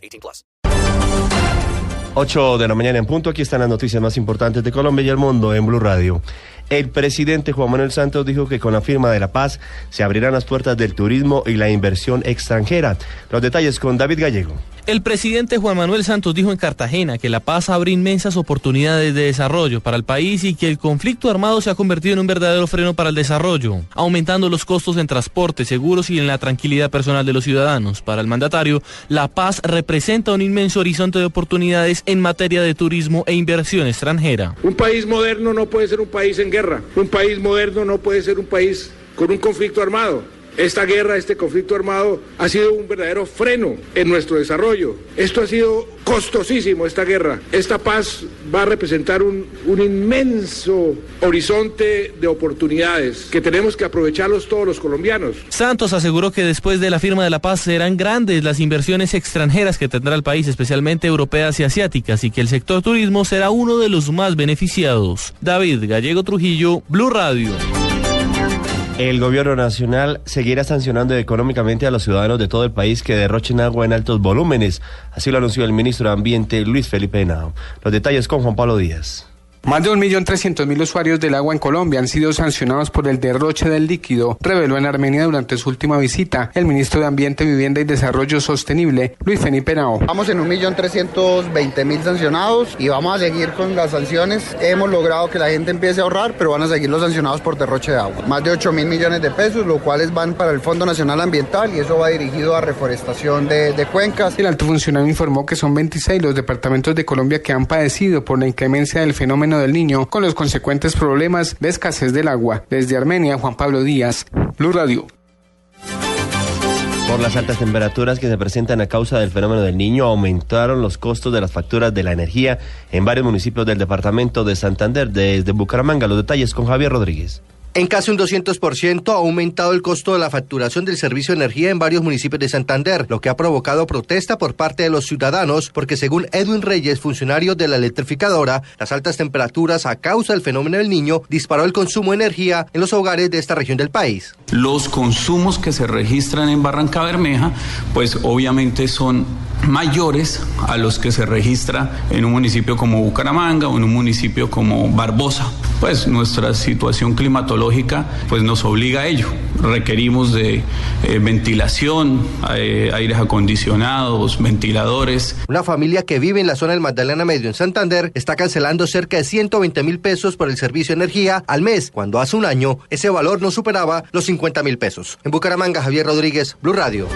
18 plus. 8 de la mañana en punto. Aquí están las noticias más importantes de Colombia y el mundo en Blue Radio. El presidente Juan Manuel Santos dijo que con la firma de la paz se abrirán las puertas del turismo y la inversión extranjera. Los detalles con David Gallego. El presidente Juan Manuel Santos dijo en Cartagena que la paz abre inmensas oportunidades de desarrollo para el país y que el conflicto armado se ha convertido en un verdadero freno para el desarrollo, aumentando los costos en transporte, seguros y en la tranquilidad personal de los ciudadanos. Para el mandatario, la paz representa un inmenso horizonte de oportunidades en materia de turismo e inversión extranjera. Un país moderno no puede ser un país en guerra. Un país moderno no puede ser un país con un conflicto armado. Esta guerra, este conflicto armado ha sido un verdadero freno en nuestro desarrollo. Esto ha sido costosísimo, esta guerra. Esta paz va a representar un, un inmenso horizonte de oportunidades que tenemos que aprovecharlos todos los colombianos. Santos aseguró que después de la firma de la paz serán grandes las inversiones extranjeras que tendrá el país, especialmente europeas y asiáticas, y que el sector turismo será uno de los más beneficiados. David Gallego Trujillo, Blue Radio. El gobierno nacional seguirá sancionando económicamente a los ciudadanos de todo el país que derrochen agua en altos volúmenes. Así lo anunció el ministro de Ambiente, Luis Felipe Henao. Los detalles con Juan Pablo Díaz. Más de 1.300.000 usuarios del agua en Colombia han sido sancionados por el derroche del líquido, reveló en Armenia durante su última visita el ministro de Ambiente, Vivienda y Desarrollo Sostenible, Luis Felipe Nao. Vamos en 1.320.000 sancionados y vamos a seguir con las sanciones. Hemos logrado que la gente empiece a ahorrar, pero van a seguir los sancionados por derroche de agua. Más de 8.000 millones de pesos, los cuales van para el Fondo Nacional Ambiental y eso va dirigido a reforestación de, de cuencas. El alto funcionario informó que son 26 los departamentos de Colombia que han padecido por la inclemencia del fenómeno del niño con los consecuentes problemas de escasez del agua. Desde Armenia, Juan Pablo Díaz, Blue Radio. Por las altas temperaturas que se presentan a causa del fenómeno del niño, aumentaron los costos de las facturas de la energía en varios municipios del departamento de Santander. Desde Bucaramanga, los detalles con Javier Rodríguez. En casi un 200% ha aumentado el costo de la facturación del servicio de energía en varios municipios de Santander, lo que ha provocado protesta por parte de los ciudadanos porque según Edwin Reyes, funcionario de la electrificadora, las altas temperaturas a causa del fenómeno del niño disparó el consumo de energía en los hogares de esta región del país. Los consumos que se registran en Barranca Bermeja, pues obviamente son mayores a los que se registra en un municipio como Bucaramanga o en un municipio como Barbosa. Pues nuestra situación climatológica pues nos obliga a ello. Requerimos de eh, ventilación, eh, aires acondicionados, ventiladores. Una familia que vive en la zona del Magdalena Medio en Santander está cancelando cerca de 120 mil pesos por el servicio de energía al mes, cuando hace un año ese valor no superaba los 50 mil pesos. En Bucaramanga, Javier Rodríguez, Blue Radio.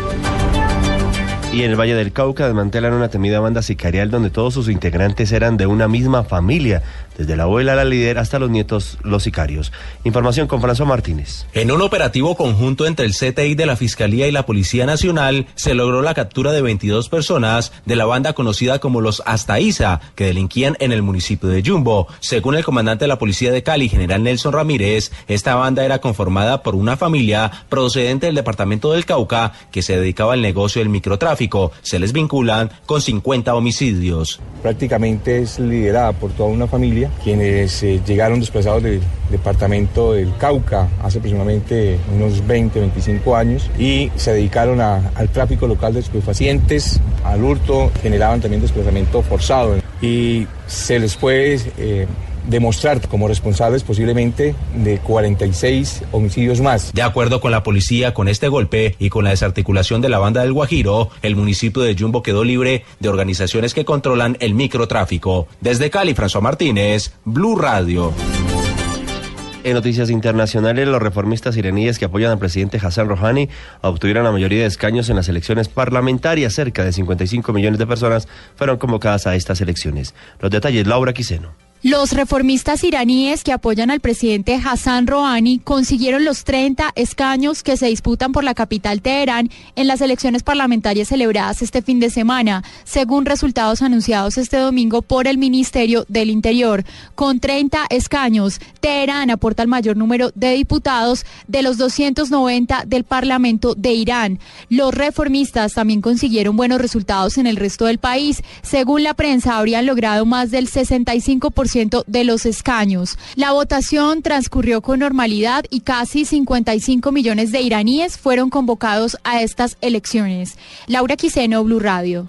Y en el Valle del Cauca desmantelan una temida banda sicarial donde todos sus integrantes eran de una misma familia, desde la abuela, la líder, hasta los nietos, los sicarios. Información con François Martínez. En un operativo conjunto entre el CTI de la Fiscalía y la Policía Nacional, se logró la captura de 22 personas de la banda conocida como los Astaiza, que delinquían en el municipio de Jumbo. Según el comandante de la Policía de Cali, general Nelson Ramírez, esta banda era conformada por una familia procedente del departamento del Cauca que se dedicaba al negocio del microtráfico. Se les vinculan con 50 homicidios. Prácticamente es liderada por toda una familia, quienes eh, llegaron desplazados del departamento del Cauca hace aproximadamente unos 20, 25 años y se dedicaron al tráfico local de estupefacientes, al hurto, generaban también desplazamiento forzado. Y se les puede eh, demostrar como responsables posiblemente de 46 homicidios más. De acuerdo con la policía, con este golpe y con la desarticulación de la banda del Guajiro, el municipio de Jumbo quedó libre de organizaciones que controlan el microtráfico. Desde Cali, François Martínez, Blue Radio. En noticias internacionales, los reformistas iraníes que apoyan al presidente Hassan Rouhani obtuvieron la mayoría de escaños en las elecciones parlamentarias. Cerca de 55 millones de personas fueron convocadas a estas elecciones. Los detalles, Laura Quiseno. Los reformistas iraníes que apoyan al presidente Hassan Rouhani consiguieron los 30 escaños que se disputan por la capital Teherán en las elecciones parlamentarias celebradas este fin de semana, según resultados anunciados este domingo por el Ministerio del Interior. Con 30 escaños, Teherán aporta el mayor número de diputados de los 290 del Parlamento de Irán. Los reformistas también consiguieron buenos resultados en el resto del país. Según la prensa, habrían logrado más del 65% de los escaños. La votación transcurrió con normalidad y casi 55 millones de iraníes fueron convocados a estas elecciones. Laura Quiseno, Blue Radio.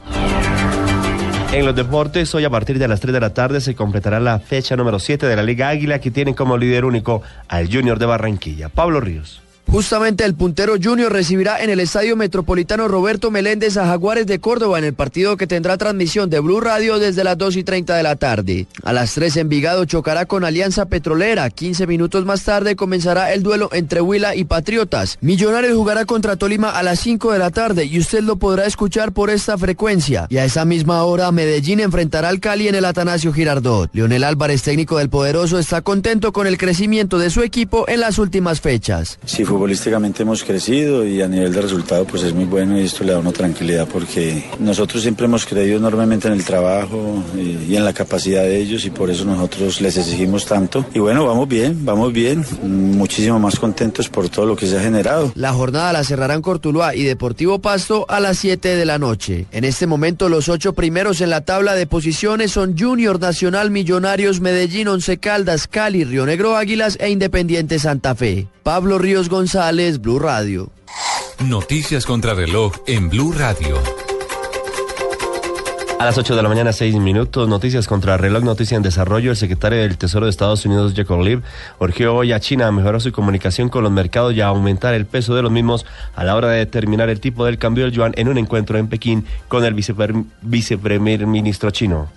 En los deportes, hoy a partir de las 3 de la tarde se completará la fecha número 7 de la Liga Águila que tiene como líder único al Junior de Barranquilla, Pablo Ríos. Justamente el puntero Junior recibirá en el Estadio Metropolitano Roberto Meléndez a Jaguares de Córdoba en el partido que tendrá transmisión de Blue Radio desde las 2 y 30 de la tarde. A las 3 Envigado chocará con Alianza Petrolera. 15 minutos más tarde comenzará el duelo entre Huila y Patriotas. Millonarios jugará contra Tolima a las 5 de la tarde y usted lo podrá escuchar por esta frecuencia. Y a esa misma hora Medellín enfrentará al Cali en el Atanasio Girardot. Leonel Álvarez, técnico del Poderoso, está contento con el crecimiento de su equipo en las últimas fechas. Futbolísticamente hemos crecido y a nivel de resultado pues es muy bueno y esto le da una tranquilidad porque nosotros siempre hemos creído enormemente en el trabajo y, en la capacidad de ellos y por eso nosotros les exigimos tanto. Y bueno, vamos bien, vamos bien, muchísimo más contentos por todo lo que se ha generado. La jornada la cerrarán Cortuluá y Deportivo Pasto a las 7 de la noche. En este momento los ocho primeros en la tabla de posiciones son Junior Nacional Millonarios Medellín Once Caldas Cali Río Negro Águilas e Independiente Santa Fe. Pablo Ríos González, Blue Radio. Noticias contra reloj en Blue Radio. A las 8 de la mañana, 6 minutos, noticias contra reloj, noticia en desarrollo. El secretario del Tesoro de Estados Unidos, Jacob Leib, urgió hoy a China a mejorar su comunicación con los mercados y a aumentar el peso de los mismos a la hora de determinar el tipo del cambio del yuan en un encuentro en Pekín con el viceprimer ministro chino.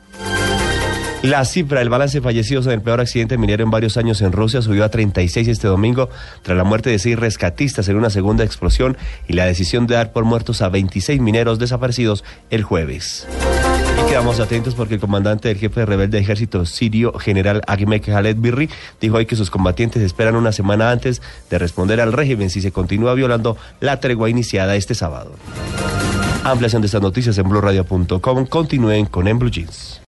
La cifra del balance de fallecidos en el peor accidente minero en varios años en Rusia subió a 36 este domingo tras la muerte de seis rescatistas en una segunda explosión y la decisión de dar por muertos a 26 mineros desaparecidos el jueves. Y quedamos atentos porque el comandante del jefe rebelde de ejército sirio, general Agmek Khaled Birri, dijo hoy que sus combatientes esperan una semana antes de responder al régimen si se continúa violando la tregua iniciada este sábado. Ampliación de estas noticias en blueradio.com. Continúen con En Blue Jeans.